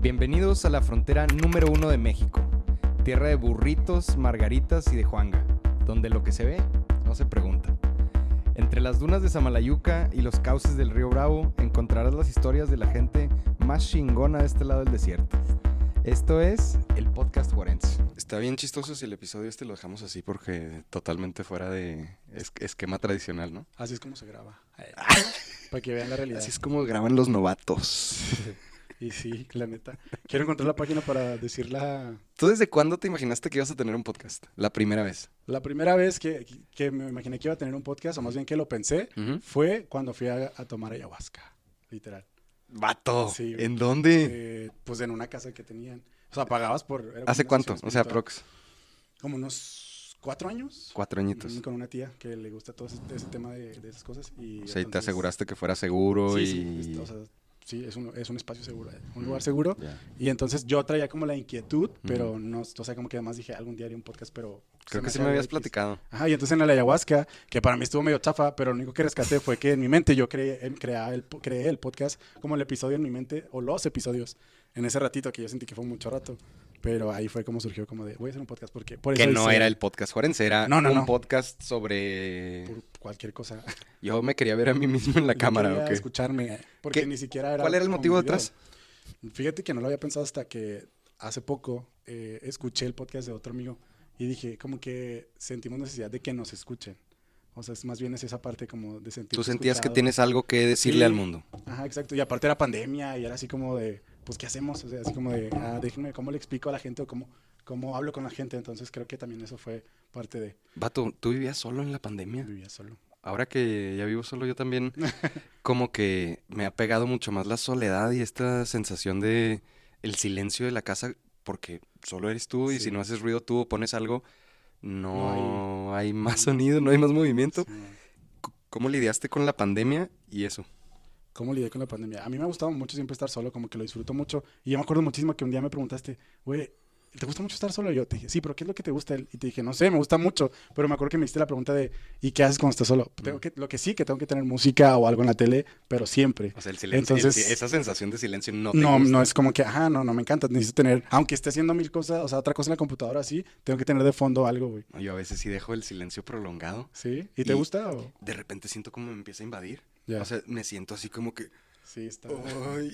Bienvenidos a la frontera número uno de México, tierra de burritos, margaritas y de Juanga, donde lo que se ve no se pregunta. Entre las dunas de Samalayuca y los cauces del río Bravo encontrarás las historias de la gente más chingona de este lado del desierto. Esto es el podcast Juarense. Está bien chistoso si el episodio este lo dejamos así porque totalmente fuera de es- esquema tradicional, ¿no? Así es como se graba. Para que vean la realidad. Así es como graban los novatos. Y sí, la neta. Quiero encontrar la página para decir la, ¿Tú desde cuándo te imaginaste que ibas a tener un podcast? La primera vez. la primera vez que, que me imaginé que iba a tener un podcast, o más bien que lo pensé, fue cuando fui a, a tomar ayahuasca. Literal. Vato. Sí. ¿En dónde? Eh, pues en una casa que tenían. O sea, pagabas por. ¿Hace cuánto? O sea, prox. Como unos cuatro años. Cuatro añitos. Con una tía que le gusta todo ese, ese tema de, de esas cosas. Y O sea, y te aseguraste que fuera seguro Sí, y... sí, es- o sea, sí, es un, es un espacio seguro, eh, un lugar seguro. Y entonces yo traía como la inquietud, pero no, o sea, como que además dije algún día haría un podcast, pero... Creo que sí me habías X. platicado. Ajá, y entonces en la ayahuasca, que para mí estuvo medio chafa, pero lo único que rescaté fue que en mi mente yo creé, em, crea el, creé el podcast como el episodio en mi mente, o los episodios, en ese ratito que yo sentí que fue mucho rato. Pero ahí fue como surgió como de, voy a hacer un podcast porque... Por Que eso no hice- era el podcast Juarense, era No, no, un no. podcast sobre... Por cualquier cosa. Yo me quería ver a mí mismo en la Yo cámara, quería ¿ok? escucharme, porque ¿Qué- ni siquiera era... ¿Cuál era el motivo detrás? Fíjate que no lo había pensado hasta que hace poco eh, escuché el podcast de otro amigo y dije, como que sentimos necesidad de que nos escuchen. O sea, es más bien es esa parte como de sentir. Tú sentías que tienes algo que decirle Sí. al mundo. Ajá, exacto. Y aparte era pandemia y era así como de, pues, ¿qué hacemos? O sea, así como de, ah, déjenme, ¿cómo le explico a la gente o cómo, cómo hablo con la gente? Entonces creo que también eso fue parte de Vato, ¿tú vivías solo en la pandemia? vivía solo. Ahora que ya vivo solo yo también, como que me ha pegado mucho más la soledad y esta sensación de el silencio de la casa, porque solo eres tú y Sí. si no haces ruido tú o pones algo, no, No hay... más sonido, no hay más movimiento. Sí. ¿Cómo lidiaste con la pandemia y eso? ¿Cómo lidié con la pandemia? A mí me ha gustado mucho siempre estar solo, como que lo disfruto mucho. Y yo me acuerdo muchísimo que un día me preguntaste, güey, ¿te gusta mucho estar solo? Y yo te dije, sí, pero ¿qué es lo que te gusta? Y te dije, no sé, me gusta mucho. Pero me acuerdo que me hiciste la pregunta de, ¿y qué haces cuando estás solo? Tengo que, lo que sí, que tengo que tener música o algo en la tele, pero siempre. O sea, el silencio, Entonces- esa sensación de silencio no te No, gusta. no es como que, ajá, no, no me encanta. Necesito tener, aunque esté haciendo mil cosas, o sea, otra cosa en la computadora así, tengo que tener de fondo algo, güey. Yo a veces sí dejo el silencio prolongado. ¿Sí? ¿Y te gusta? O? De repente siento como me empieza a invadir. O sea, me siento así como que... sí, está. "Ay".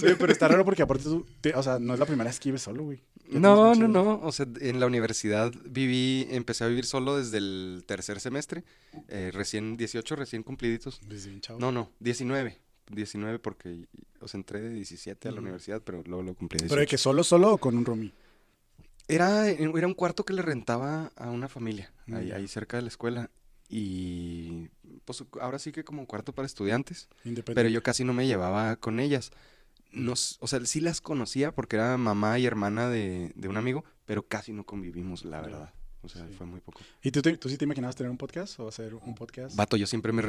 Sí, pero está raro porque aparte tú, te- o sea, no es la primera vez que vives solo, güey. No, no, no. O sea, en la universidad viví, empecé a vivir solo desde el tercer semestre. eh, recién 18, recién cumpliditos. Desde. No, no, 19. 19 porque, o sea, entré de 17 a la universidad, pero luego lo cumplí 18. Pero de que solo, solo o con un roomie. Era, era un cuarto que le rentaba a una familia, Mm, ahí, ahí cerca de la escuela. Y pues ahora sí que como un cuarto para estudiantes. Independiente. Pero yo casi no me llevaba con ellas. No, s- o sea, sí las conocía porque era mamá y hermana de, de un amigo, pero casi no convivimos, la verdad. O sea, Sí. fue muy poco. ¿Y tú, tú sí te imaginabas tener un podcast o hacer un podcast? Vato, yo siempre me,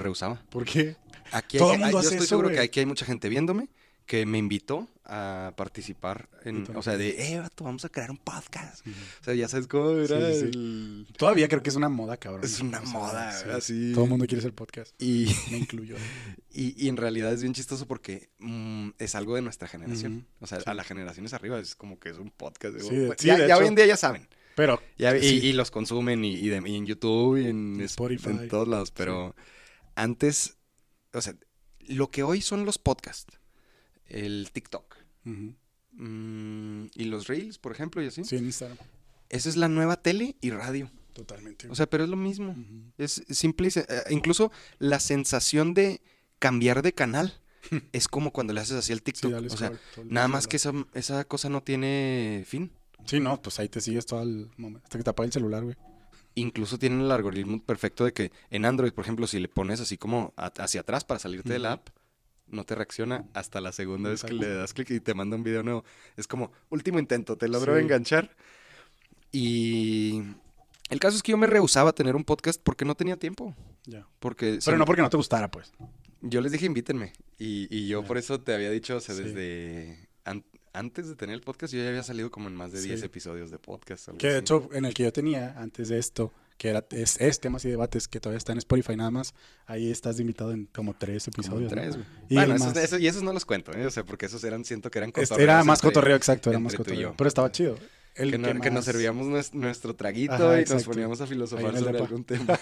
rehusaba. ¿Por qué? Aquí hay Todo el mundo yo hace estoy eso, seguro güey. que aquí hay mucha gente viéndome que me invitó a participar en, o sea, de, eh, vato, vamos a crear un podcast. O sea, ya sabes cómo era Sí, sí, sí. el- Todavía creo que es una moda, cabrón. Es una O sea, moda, sí. así. Todo el mundo quiere hacer podcast. Y, Me incluyo. y, y en realidad es bien chistoso porque mm, es algo de nuestra generación. O sea, a las generaciones arriba es como que es un podcast. Sí, de- pues, sí, ya de ya hoy en día ya saben. Pero Ya- y, los consumen y, y de- y en YouTube y en, Spotify. en todos lados. Pero antes, o sea, lo que hoy son los podcasts, el TikTok mm, y los Reels, por ejemplo, y así. sí, en Instagram. Esa es la nueva tele y radio. Totalmente. O sea, pero es lo mismo. Es simple y se- eh, incluso la sensación de cambiar de canal es como cuando le haces así al Sí, TikTok. dale o sea, el nada más que esa, esa cosa no tiene fin. Sí, no, pues ahí te sigues todo el momento. Hasta que te apague el celular, güey. Incluso tienen el algoritmo perfecto de que en Android, por ejemplo, si le pones así como hacia atrás para salirte de la app, no te reacciona hasta la segunda vez que le das clic y te manda un video nuevo. Es como, último intento, te logro Sí. enganchar. Y el caso es que yo me rehusaba a tener un podcast porque no tenía tiempo. Ya. Porque Pero no porque no te gustara, pues. Yo les dije invítenme. Y, y yo Ya. por eso te había dicho, o sea, Sí. desde an- antes de tener el podcast, yo ya había salido como en más de Sí. 10 episodios de podcast. Que de así. hecho, en el que yo tenía antes de esto, que era, es, es temas y debates, que todavía está en Spotify nada más. Ahí estás invitado en como tres Como episodios. ¿no? tres, güey. Y bueno, esos, y esos no los cuento, ¿eh? O sea, porque esos eran, siento que eran cotorreos Era más entre- cotorreo, exacto, era más cotorreo. Pero estaba chido. El que, no- que nos servíamos nues- nuestro traguito Ajá, y exacto. nos poníamos a filosofar sobre algún tema.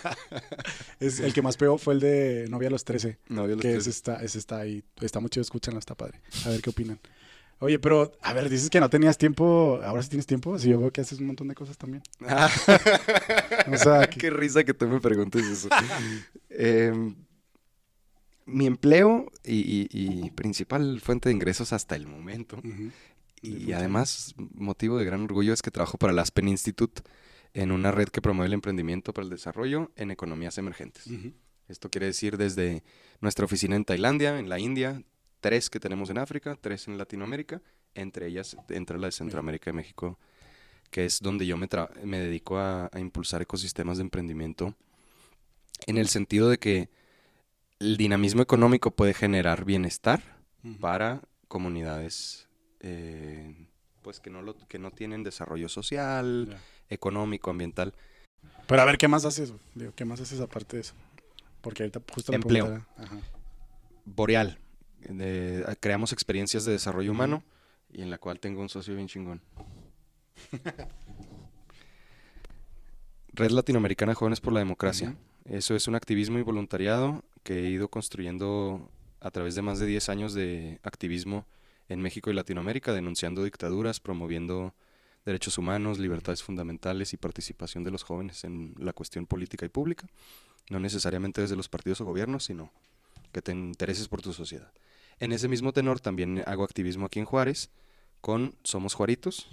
Es, el que más pegó fue el de Novia a los 13. No, yo los que tres- ese está, ese está ahí. Está muy chido, escúchanlo, está padre. A ver qué opinan. Oye, pero, a ver, dices que no tenías tiempo. Ahora sí tienes tiempo. Si yo veo que haces un montón de cosas también. Ah. O sea, que- Qué risa que tú me preguntes eso. Em, mi empleo y, y- y principal fuente de ingresos hasta el momento, y además motivo de gran orgullo es que trabajo para el Aspen Institute en una red que promueve el emprendimiento para el desarrollo en economías emergentes. Esto quiere decir desde nuestra oficina en Tailandia, en la India, tres que tenemos en África, tres en Latinoamérica, entre ellas entra la de Centroamérica y México, que es donde yo me, tra- me dedico a, a impulsar ecosistemas de emprendimiento, en el sentido de que el dinamismo económico puede generar bienestar para comunidades eh, pues que no, lo, que no tienen desarrollo social, económico, ambiental. Pero a ver, ¿qué más haces? Digo, ¿Qué más haces aparte de eso? Porque ahorita justo Empleo. Ajá. Boreal. De- creamos experiencias de desarrollo humano y en la cual tengo un socio bien chingón. Red Latinoamericana Jóvenes por la Democracia. Eso es un activismo y voluntariado que he ido construyendo a través de más de 10 años de activismo en México y Latinoamérica, denunciando dictaduras, promoviendo derechos humanos, libertades fundamentales y participación de los jóvenes en la cuestión política y pública, no necesariamente desde los partidos o gobiernos, sino que te intereses por tu sociedad. En ese mismo tenor también hago activismo aquí en Juárez con Somos Juaritos,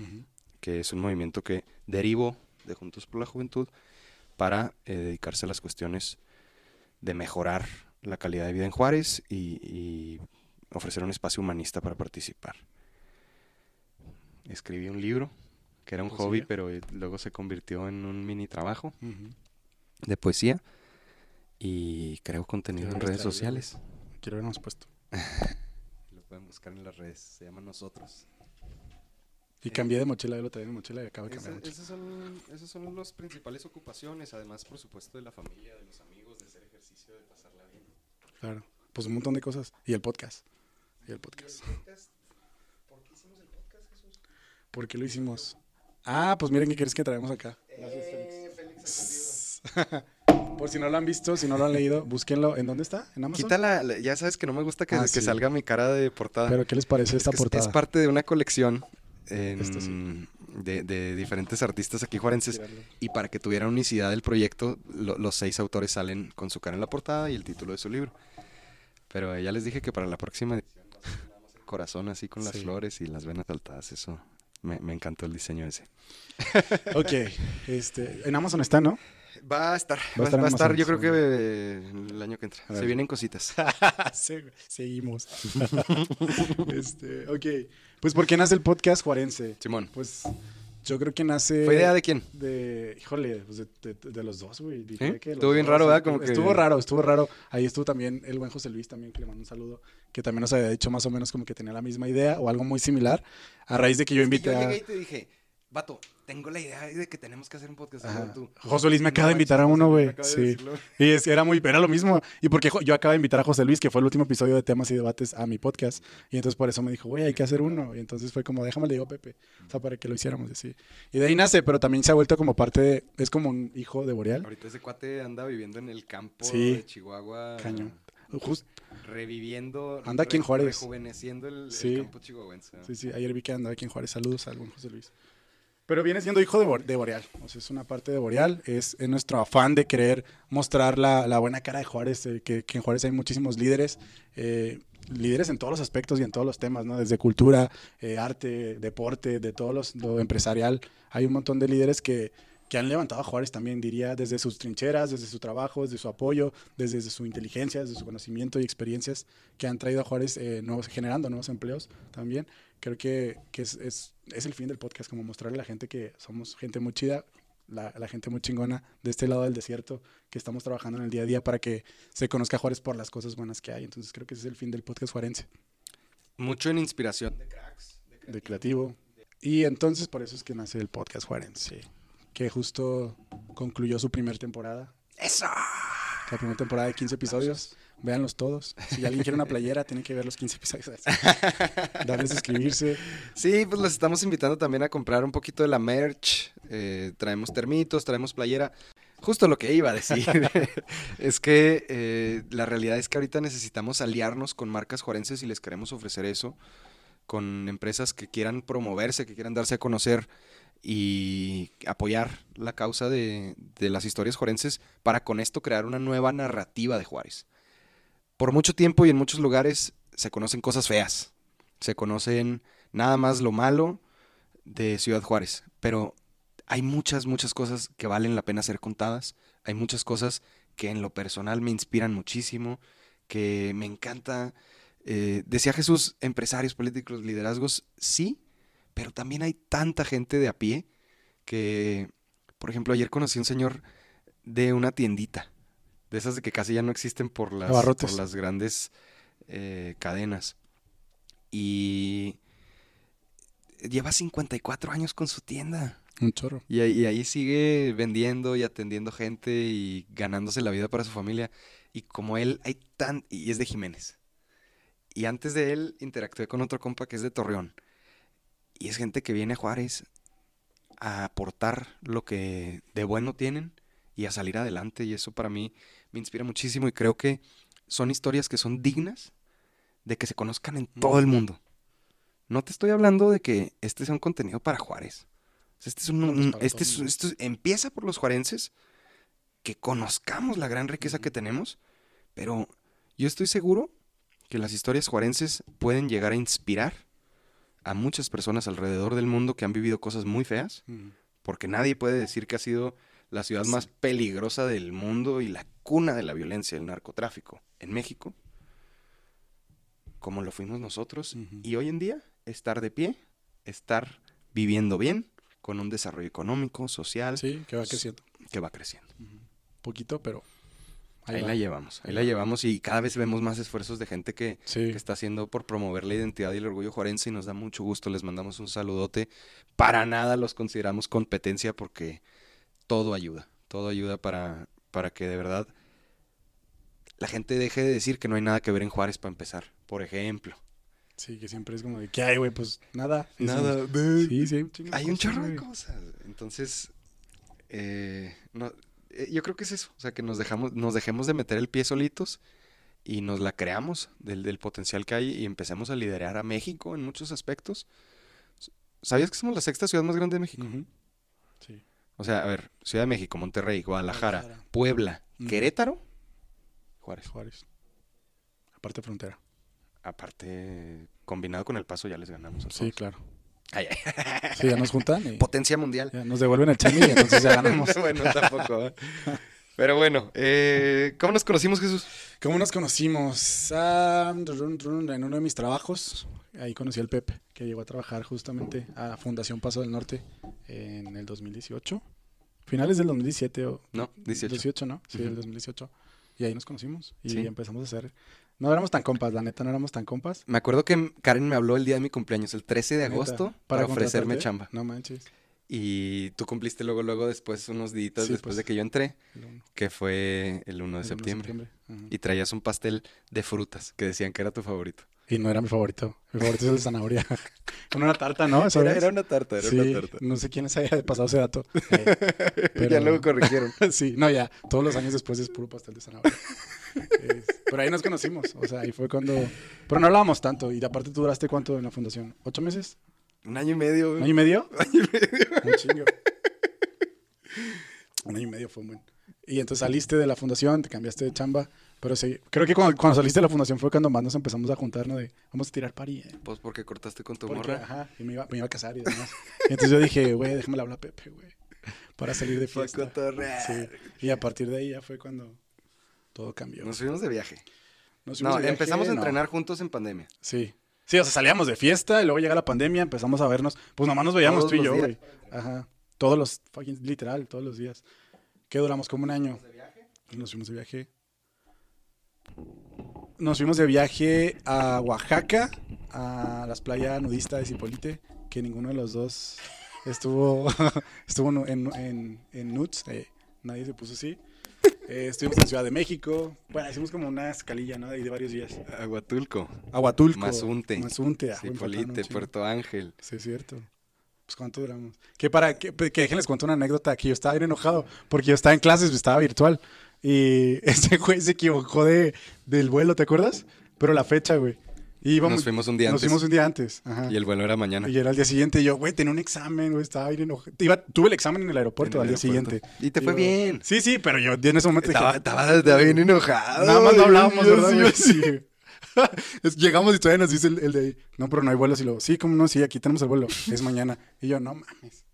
que es un movimiento que derivo de Juntos por la Juventud para eh, dedicarse a las cuestiones de mejorar la calidad de vida en Juárez y, y ofrecer un espacio humanista para participar. Escribí un libro que era un Poesía. hobby, pero eh, luego se convirtió en un mini trabajo de poesía y creo contenido en redes sociales. Quiero habernos puesto. Lo pueden buscar en las redes, se llama Nosotros. Y cambié de mochila, yo lo traía en mochila y acabo de cambiar esas, son, esas son las principales ocupaciones, además, por supuesto, de la familia, de los amigos, de hacer ejercicio, de pasarla bien. Claro. Pues un montón de cosas. Y el podcast. Y el podcast. ¿Por qué hicimos el podcast, Jesús? ¿Por qué lo hicimos? Ah, pues miren qué quieres que traemos acá. Eh, Félix Por si no lo han visto, si no lo han leído, búsquenlo. ¿En dónde está? ¿En Amazon? Quítala, la- ya sabes que no me gusta que, Ah, que sí. salga mi cara de portada. Pero ¿qué les parece Es esta es- portada? Es, parte de una colección en- Esto sí. de, de diferentes artistas aquí juarenses. Y para que tuviera unicidad del proyecto, lo- los seis autores salen con su cara en la portada y el título de su libro. Pero ya les dije que para la próxima edición corazón así con las Sí. flores y las venas saltadas. Eso me, me encantó el diseño ese. Ok. Este, en Amazon está, ¿no? Va a estar, Va a estar va a estar, yo creo que eh, el año que entra. A. Se vienen cositas. Seguimos. este, ok. Pues, ¿por qué nace el podcast Juarense? Simón, Pues, yo creo que nace... ¿fue idea de quién? de, híjole, pues de, de- de los dos, güey. Que los Estuvo bien dos, raro. ¿verdad? Como que- Estuvo raro, estuvo raro. Ahí estuvo también el buen José Luis también, que le mando un saludo, que también nos había dicho más o menos como que tenía la misma idea o algo muy similar, a raíz de que yo invité yo a... llegué y te dije, vato, tengo la idea de que tenemos que hacer un podcast. José Luis me "No acaba de manches, invitar a uno, güey. de Sí. decirlo". Y es, era muy, era lo mismo. Y porque yo acabo de invitar a José Luis, que fue el último episodio de temas y debates a mi podcast. Y entonces por eso me dijo, güey, hay que hacer uno. Y entonces fue como, déjame le digo a Pepe. O sea, para que lo hiciéramos y así. Y de ahí nace, pero también se ha vuelto como parte de, es como un hijo de Boreal. Ahorita ese cuate anda viviendo en el campo Sí. de Chihuahua. Cañón. Just- Reviviendo. Anda aquí en Juárez. Rejuveneciendo el, campo chihuahuense. Sí, sí, ayer vi que andaba aquí en Juárez. Saludos al buen José Luis. Pero viene siendo hijo de, de Boreal. O sea, es una parte de Boreal. Es, es nuestro afán de querer mostrar la, la buena cara de Juárez. eh, que, que en Juárez hay muchísimos líderes. eh, líderes en todos los aspectos y en todos los temas, ¿no? Desde cultura, eh, arte, deporte, de todo los- lo empresarial. Hay un montón de líderes que, que han levantado a Juárez también, diría, desde sus trincheras, desde su trabajo, desde su apoyo, desde su inteligencia, desde su conocimiento y experiencias que han traído a Juárez eh, nuevos, generando nuevos empleos también. Creo que, que es, es, es el fin del podcast, como mostrarle a la gente que somos gente muy chida, la, la gente muy chingona de este lado del desierto, que estamos trabajando en el día a día para que se conozca a Juárez por las cosas buenas que hay. Entonces creo que ese es el fin del podcast juarense, Mucho en inspiración de cracks. de creativo. Y entonces por eso es que nace el podcast juarense. Que justo concluyó su primera temporada. ¡Eso! La primera temporada de 15 episodios. Véanlos todos. Si alguien quiere una playera, tiene que ver los 15 episodios. Darles a suscribirse. Sí, pues los estamos invitando también a comprar un poquito de la merch. Eh, traemos termitos, traemos playera. Justo lo que iba a decir es que eh, la realidad es que ahorita necesitamos aliarnos con marcas juarenses y les queremos ofrecer eso, con empresas que quieran promoverse, que quieran darse a conocer y apoyar la causa de, de las historias juarenses para con esto crear una nueva narrativa de Juárez. Por mucho tiempo y en muchos lugares se conocen cosas feas, se conocen nada más lo malo de Ciudad Juárez, pero hay muchas, muchas cosas que valen la pena ser contadas. Hay muchas cosas que en lo personal me inspiran muchísimo, que me encanta. Eh, decía Jesús, empresarios, políticos, liderazgos, sí, pero también hay tanta gente de a pie que, por ejemplo, ayer conocí a un señor de una tiendita, de esas de que casi ya no existen por las, por las grandes eh, cadenas. Y lleva 54 años con su tienda. Un chorro. Y, y ahí sigue vendiendo y atendiendo gente y ganándose la vida para su familia. Y como él, hay tan... Y es de Jiménez. Y antes de él interactué con otro compa que es de Torreón. Y es gente que viene a Juárez a aportar lo que de bueno tienen y a salir adelante. Y eso para mí me inspira muchísimo y creo que son historias que son dignas de que se conozcan en todo el mundo. No te estoy hablando de que este sea un contenido para Juárez. Este es un, este es- empieza por los juarenses, que conozcamos la gran riqueza que tenemos, pero yo estoy seguro que las historias juarenses pueden llegar a inspirar a muchas personas alrededor del mundo que han vivido cosas muy feas, Mm. porque nadie puede decir que ha sido la ciudad más peligrosa del mundo y la cuna de la violencia, el narcotráfico en México, como lo fuimos nosotros. Y hoy en día, estar de pie, estar viviendo bien, con un desarrollo económico, social, Sí, que va creciendo. que va creciendo. Poquito, pero. Ahí, la llevamos, ahí la va. llevamos y cada vez vemos más esfuerzos de gente que, Sí. que está haciendo por promover la identidad y el orgullo juarense y nos da mucho gusto, les mandamos un saludote. Para nada los consideramos competencia porque todo ayuda, todo ayuda para, para que de verdad la gente deje de decir que no hay nada que ver en Juárez para empezar, por ejemplo. Sí, que siempre es como de, ¿qué hay, güey? Pues nada. Nada, Sí, sí, hay un Hay un chorro de cosas. Entonces, eh, no- yo creo que es eso. O sea, que nos dejamos, nos dejemos de meter el pie solitos y nos la creamos del, del potencial que hay y empecemos a liderar a México en muchos aspectos. ¿Sabías que somos la sexta ciudad más grande de México? Sí. O sea, a ver, Ciudad de México, Monterrey, Guadalajara, Guadalajara. Puebla. Querétaro, Juárez. Juárez. Aparte frontera. Aparte, combinado con el paso ya les ganamos a Sí, todos. claro. Ay, ay. Sí, ya nos juntan y Potencia mundial. ya nos devuelven el changi y entonces ya ganamos. bueno, tampoco. ¿eh? Pero bueno, eh, ¿cómo nos conocimos, Jesús? ¿Cómo nos conocimos? Ah, en uno de mis trabajos. Ahí conocí al Pepe, que llegó a trabajar justamente a Fundación Paso del Norte en el 2018. Finales del 2017 o... No, 18. 18, ¿no? Sí, Ujú. el 2018. Y ahí nos conocimos y Sí. empezamos a hacer... No éramos tan compas, la neta, no éramos tan compas. Me acuerdo que Karen me habló el día de mi cumpleaños, el 13 de Neta, agosto, para, ofrecerme chamba. No manches. Y tú cumpliste luego, luego, después, unos días Sí, después pues. de que yo entré, que fue el 1 de el uno septiembre. Y traías un pastel de frutas que decían que era tu favorito. Y no era mi favorito. Mi favorito es el de zanahoria. Con una tarta, ¿no? ¿Eso es? una tarta, Sí, no sé quién les haya pasado ese dato. Eh, pero- Ya luego corrigieron. sí, no, ya. Todos los años después es puro pastel de zanahoria. Es- pero ahí nos conocimos. O sea, ahí fue cuando. Pero no hablábamos tanto. Y aparte, ¿tú duraste cuánto en la fundación? ¿Ocho meses? Un año y medio. ¿Un año y medio? Año y medio. Un chingo. Un año y medio fue un buen. Y entonces saliste de la fundación, te cambiaste de chamba. Pero sí, creo que cuando, cuando saliste de la fundación fue cuando más nos empezamos a juntar, ¿no? De vamos a tirar pari. eh. Pues porque cortaste con tu Porque, morra. ajá, y me iba, me iba a casar y demás. Y entonces yo dije, güey, déjame hablar a Pepe, güey. Para salir de fiesta. Sí. Y a partir de ahí ya fue cuando todo cambió. Nos fuimos de viaje. Nos fuimos No, de viaje, empezamos a no. entrenar juntos en pandemia. Sí. Sí, o sea, salíamos de fiesta y luego llega la pandemia, empezamos a vernos. Pues nomás nos veíamos Todos tú y yo, güey. Ajá. Todos los, fucking, literal, todos los días. ¿Qué duramos? Como un año. Nos fuimos de viaje. Nos fuimos de viaje a Oaxaca, a las playas nudistas de Cipolite, que ninguno de los dos Estuvo, estuvo en, en, en Nuts, eh, nadie se puso así. Eh, estuvimos en Ciudad de México. Bueno, hicimos como una escalilla, ¿no? De, de varios días. Aguatulco. Aguatulco. Mazunte. Mazunte. ah, Sí, buen Polite, plátano, sí. Puerto Ángel. Sí, es cierto. Pues cuánto duramos. Que para que, que déjenles cuento una anécdota que yo estaba bien enojado porque yo estaba en clases, estaba virtual y ese güey se equivocó de del vuelo, ¿te acuerdas? Pero la fecha, güey. Y íbamos- Nos fuimos un día Nos antes. fuimos un día antes. Ajá. Y el vuelo era mañana. Y era el día siguiente y yo, güey, tenía un examen, güey, estaba bien enojado. Tuve el examen en el aeropuerto En al día aeropuerto. siguiente. Y te fue yo- bien. Sí, sí, pero yo en ese momento Estaba, dije, estaba, estaba bien enojado. nada más no hablábamos, ¿verdad? sí. Llegamos y todavía nos dice el, el de, no, pero no hay vuelos. Y luego, sí, ¿cómo no? Sí, aquí tenemos el vuelo. Es mañana. Y yo, no mames.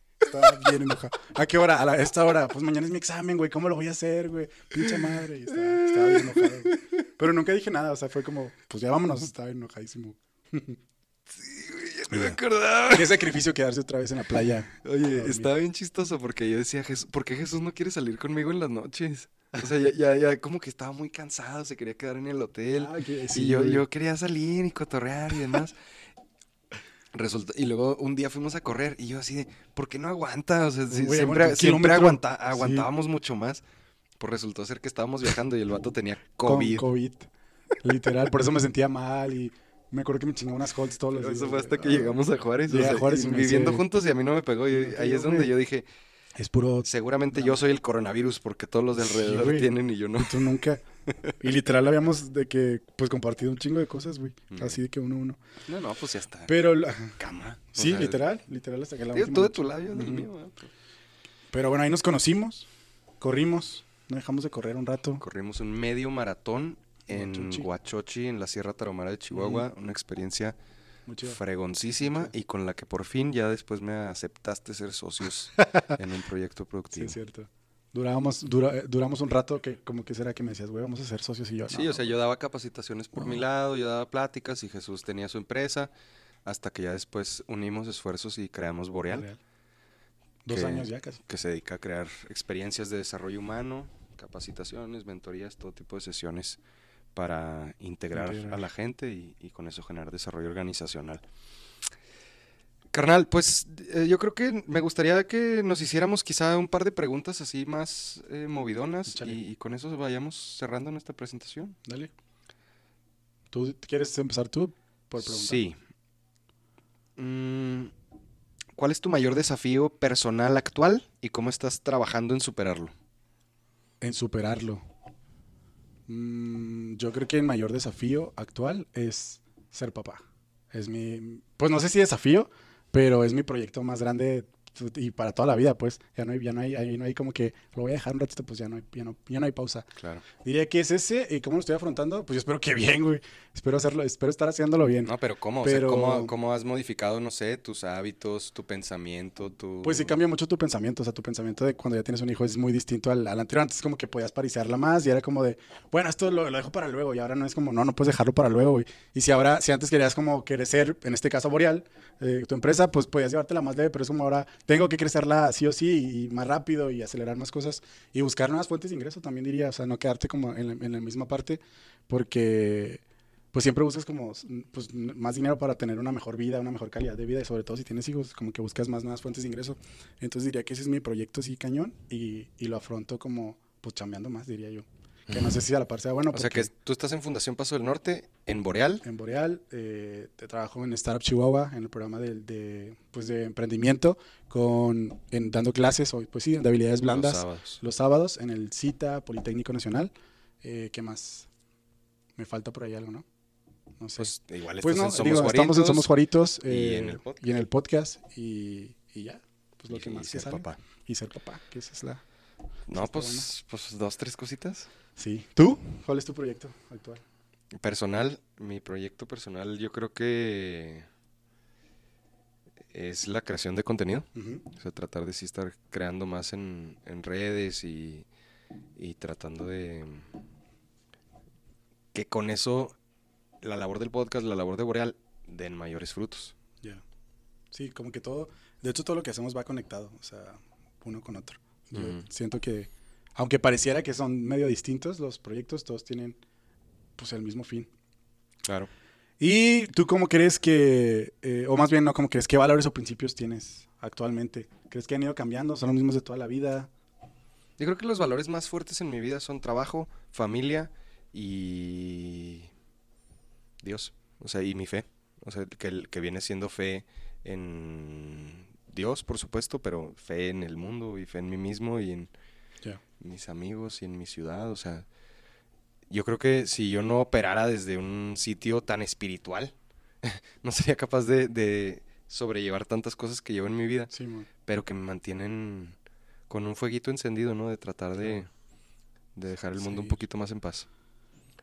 Estaba bien enojado. ¿A qué hora? A la- esta hora. Pues mañana es mi examen, güey. ¿Cómo lo voy a hacer, güey? Pinche madre. Y estaba, estaba bien enojado. güey. Pero nunca dije nada. O sea, fue como, pues ya vámonos. Estaba enojadísimo. No me acordaba. Qué sacrificio quedarse otra vez en la playa. Oye, estaba bien chistoso porque yo decía, "Jes- ¿por qué Jesús no quiere salir conmigo en las noches? O sea, ya, ya, ya como que estaba muy cansado, se quería quedar en el hotel. Ah, y sí, yo, güey. yo quería salir y cotorrear y demás. Resulta, y luego un día fuimos a correr y yo así de, ¿por qué no aguanta? O sea, si- Güey, siempre, Sí. aguantábamos mucho más. Pues resultó ser que estábamos viajando y el vato tenía Con COVID. COVID. Literal. Por eso me sentía mal y me acuerdo que me chingaba unas Holtz todos los días. Eso fue hasta que llegamos a Juárez. o sea, y viviendo juntos y a mí no me pegó. y ahí es donde yo dije, Es puro seguramente yo soy el coronavirus porque todos los de alrededor tienen y yo no. Tú nunca. Y literal habíamos de que, pues, compartido un chingo de cosas, güey. Mm. Así de que uno a uno. No, no, pues ya está. Pero, la- Cama. Sí, sea, literal, literal hasta que la noche. tu lado, yo del mío. ¿verdad? Pero bueno, ahí nos conocimos, corrimos, no dejamos de correr un rato. Corrimos un medio maratón en Huachochi. Huachochi, en la Sierra Tarahumara de Chihuahua. Una experiencia fregoncísima y con la que por fin ya después me aceptaste ser socios en un proyecto Sí, productivo. es cierto. Durábamos, dura- eh, duramos un rato que como que será que me decías, güey, vamos a ser socios y yo. Sí, no, o sea, yo daba capacitaciones por mi lado, yo daba pláticas y Jesús tenía su empresa, hasta que ya después unimos esfuerzos y creamos Boreal, real. Dos que- años ya casi. que se dedica a crear experiencias de desarrollo humano, capacitaciones, mentorías, todo tipo de sesiones para integrar Integrar. a la gente y, y con eso generar desarrollo organizacional. Carnal, pues eh, yo creo que me gustaría que nos hiciéramos quizá un par de preguntas así más eh, movidonas y con eso vayamos cerrando nuestra presentación. Dale. ¿Tú quieres empezar tú por preguntar? Sí. Mm, ¿Cuál es tu mayor desafío personal actual y cómo estás trabajando en superarlo? En superarlo. Mm, yo creo que el mayor desafío actual es ser papá. Es mi, pues no sé si desafío, pero es mi proyecto más grande y para toda la vida, pues. Ya no hay, ya no hay, ahí no hay como que lo voy a dejar un ratito, pues ya no hay, ya no, ya no hay pausa. Claro. Diría que es ese, y cómo lo estoy afrontando, pues yo espero que bien, güey. Espero hacerlo, espero estar haciéndolo bien. No, pero ¿cómo? O sea, ¿cómo, cómo has modificado, no sé, tus hábitos, tu pensamiento, tu... Pues sí cambia mucho tu pensamiento, o sea, tu pensamiento de cuando ya tienes un hijo es muy distinto al, al anterior. Antes como que podías parisearla más y era como de, bueno, esto lo, lo dejo para luego y ahora no es como, no, no puedes dejarlo para luego, güey. Y si ahora, si antes querías como crecer, en este caso Boreal, eh, tu empresa, pues podías llevártela más leve, pero es como ahora tengo que crecerla sí o sí y más rápido y acelerar más cosas y buscar nuevas fuentes de ingreso también diría, o sea, no quedarte como en la, misma parte porque pues siempre buscas como pues, más dinero para tener una mejor vida, una mejor calidad de vida y sobre todo si tienes hijos, como que buscas más nuevas fuentes de ingreso. Entonces diría que ese es mi proyecto sí cañón y, y lo afronto como pues chambeando más, diría yo. Que no sé si a la par sea bueno. O sea, que tú estás en Fundación Paso del Norte, en Boreal. En Boreal, eh, te trabajo en Startup Chihuahua, en el programa de, de, pues de emprendimiento, con, en, dando clases, o, pues sí, de habilidades blandas Los sábados. los sábados en el CITA Politécnico Nacional. Eh, ¿Qué más? Me falta por ahí algo, ¿no? No sé. Pues igual Pues estás no, en Somos digo, estamos en Somos Juaritos y eh, en el podcast. y en el podcast y, y ya, pues lo y- que y más ser que sale. papá. Y ser papá, que esa es la... No, pues, pues dos, tres cositas. Sí. ¿Tú? ¿Cuál es tu proyecto actual? Personal, mi proyecto personal yo creo que es la creación de contenido. O sea, tratar de sí estar creando más en, en redes y, y tratando de que con eso la labor del podcast, la labor de Boreal, den mayores frutos. Ya. Sí, como que todo, de hecho todo lo que hacemos va conectado, o sea, uno con otro. Yo siento que, aunque pareciera que son medio distintos los proyectos, todos tienen pues el mismo fin. Claro. ¿Y tú cómo crees que, eh, o más bien no, cómo crees, qué valores o principios tienes actualmente? ¿Crees que han ido cambiando? ¿Son los mismos de toda la vida? Yo creo que los valores más fuertes en mi vida son trabajo, familia y Dios, o sea, y mi fe. O sea, que, que viene siendo fe en Dios, por supuesto, pero fe en el mundo y fe en mí mismo y en mis amigos y en mi ciudad. O sea, yo creo que si yo no operara desde un sitio tan espiritual, no sería capaz de, sobrellevar tantas cosas que llevo en mi vida, pero que me mantienen con un fueguito encendido, ¿no? De tratar de, dejar el mundo un poquito más en paz.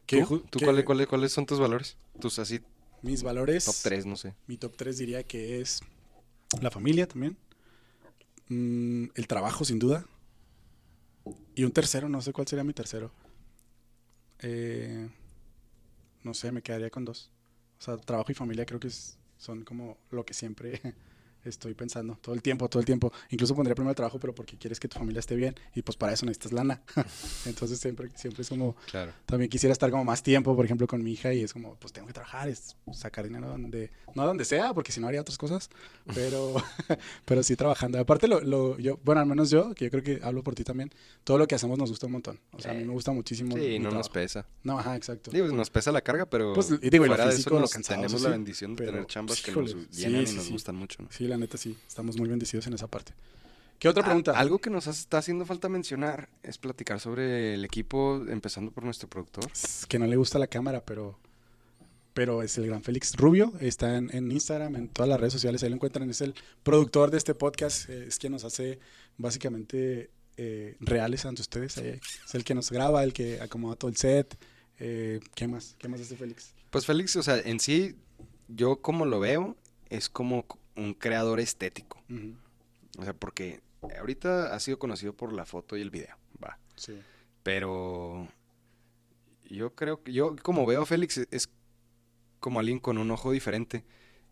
¿Tú, cuáles, cuáles son tus valores? Tus así. Mis valores. Top 3, no sé. Mi top 3 diría que es la familia también. Mm, el trabajo, sin duda. Y un tercero, no sé cuál sería mi tercero. Eh, no sé, me quedaría con dos. O sea, trabajo y familia creo que son como lo que siempre estoy pensando todo el tiempo, todo el tiempo. Incluso pondría primero el trabajo, pero porque quieres que tu familia esté bien y pues para eso necesitas lana. Entonces siempre, siempre es como, claro. también quisiera estar como más tiempo, por ejemplo, con mi hija y es como, pues tengo que trabajar, es sacar dinero donde, no donde sea, porque si no haría otras cosas, pero, pero sí trabajando. Aparte, lo, lo, yo, bueno, al menos yo, que yo creo que hablo por ti también, todo lo que hacemos nos gusta un montón. O sea, a mí me gusta muchísimo. Sí, no nos pesa. No, ajá, exacto. Digo, nos pesa la carga, pero pues, y digo, fuera de eso nos, tenemos la bendición de tener chambas que nos llenan y nos gustan mucho. ¿no? Sí, la neta sí, estamos muy bendecidos en esa parte. ¿Qué otra pregunta? algo que nos está haciendo falta mencionar es platicar sobre el equipo, empezando por nuestro productor. que no le gusta la cámara, pero, pero es el gran Félix Rubio. Está en, Instagram, en todas las redes sociales. Ahí lo encuentran. Es el productor de este podcast. Es quien nos hace básicamente eh, reales ante ustedes. Es el que nos graba, el que acomoda todo el set. Eh, ¿Qué más? ¿Qué más hace Félix? Pues Félix, o sea, en sí, yo como lo veo, es como un creador estético. O sea, porque ahorita ha sido conocido por la foto y el video, va. Sí. Pero yo creo que yo como veo a Félix es como alguien con un ojo diferente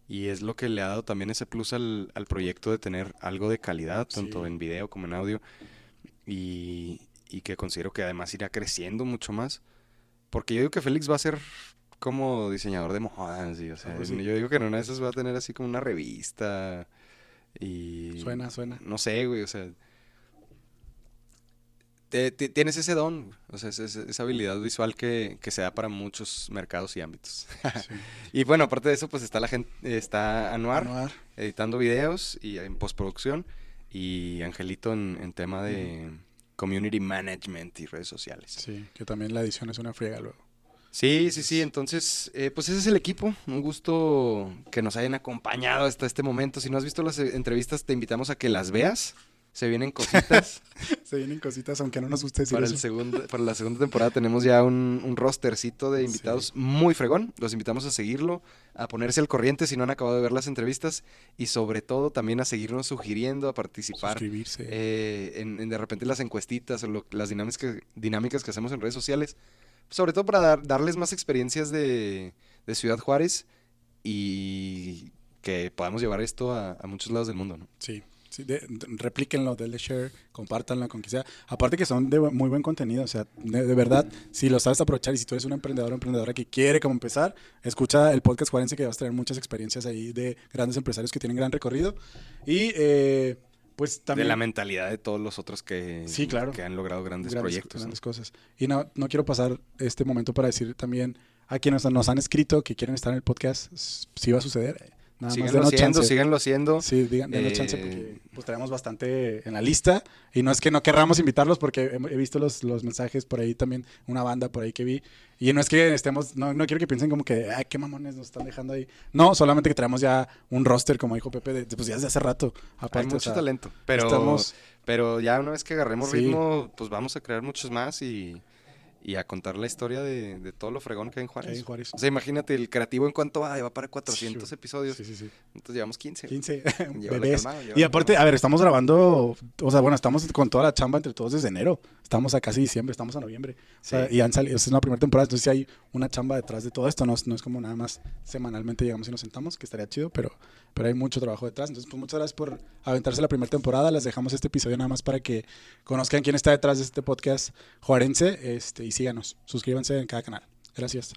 y es lo que le ha dado también ese plus al, proyecto de tener algo de calidad, tanto en video como en audio y, y que considero que además irá creciendo mucho más. Porque yo digo que Félix va a ser como diseñador de modas, o sea, yo digo que en una de esas va a tener así como una revista y... Suena, suena. No sé, güey, o sea... tienes ese don, o sea, esa, habilidad visual que, se da para muchos mercados y ámbitos. y bueno, aparte de eso, pues está la gente, está Anuar, editando videos y en postproducción y Angelito en, tema de community management y redes sociales. Sí, que también la edición es una friega luego. Sí, sí, sí. Entonces, eh, pues ese es el equipo. Un gusto que nos hayan acompañado hasta este momento. Si no has visto las eh, entrevistas, te invitamos a que las veas. Se vienen cositas. Se vienen cositas, aunque no nos guste decir para El segundo, para la segunda temporada tenemos ya un, rostercito de invitados muy fregón. Los invitamos a seguirlo, a ponerse al corriente si no han acabado de ver las entrevistas y sobre todo también a seguirnos sugiriendo, a participar. Suscribirse. Eh, en, de repente las encuestitas o las dinámicas, dinámicas que hacemos en redes sociales sobre todo para darles más experiencias de, Ciudad Juárez y que podamos llevar esto a, muchos lados del mundo, ¿no? Sí, sí replíquenlo, denle share, compártanlo con quien sea. Aparte que son de muy buen contenido, o sea, de, verdad, si lo sabes aprovechar y si tú eres un emprendedor o emprendedora que quiere como empezar, escucha el podcast Juarense que vas a tener muchas experiencias ahí de grandes empresarios que tienen gran recorrido. Y... Eh, pues también... De la mentalidad de todos los otros que, sí, claro. que han logrado grandes, proyectos. Grandes cosas. Y no, no quiero pasar este momento para decir también a quienes nos han escrito que quieren estar en el podcast, si va a suceder. Nada síganlo haciendo, síganlo haciendo. Sí, digan, eh, chance porque pues tenemos bastante en la lista y no es que no querramos invitarlos porque he, visto los, los, mensajes por ahí también, una banda por ahí que vi y no es que estemos, no, no quiero que piensen como que, ay, qué mamones nos están dejando ahí. No, solamente que traemos ya un roster, como dijo Pepe, de, pues ya desde hace rato. Aparte, Hay mucho talento, pero, pero ya una vez que agarremos ritmo, pues vamos a crear muchos más y y a contar la historia de, de, todo lo fregón que hay en Juárez. Juárez. O sea, imagínate, el creativo en cuanto va, va para 400 episodios. Sí, sí, sí. Entonces llevamos 15. 15 bebés. y aparte, a ver, estamos grabando, o sea, bueno, estamos con toda la chamba entre todos desde enero. Estamos a casi diciembre, estamos a noviembre. O sea, y han salido, es una primera temporada, entonces sí hay una chamba detrás de todo esto. No, no es como nada más semanalmente llegamos y nos sentamos, que estaría chido, pero, pero hay mucho trabajo detrás. Entonces, pues muchas gracias por aventarse la primera temporada. Les dejamos este episodio nada más para que conozcan quién está detrás de este podcast juarense este, y síganos. Suscríbanse en cada canal. Gracias.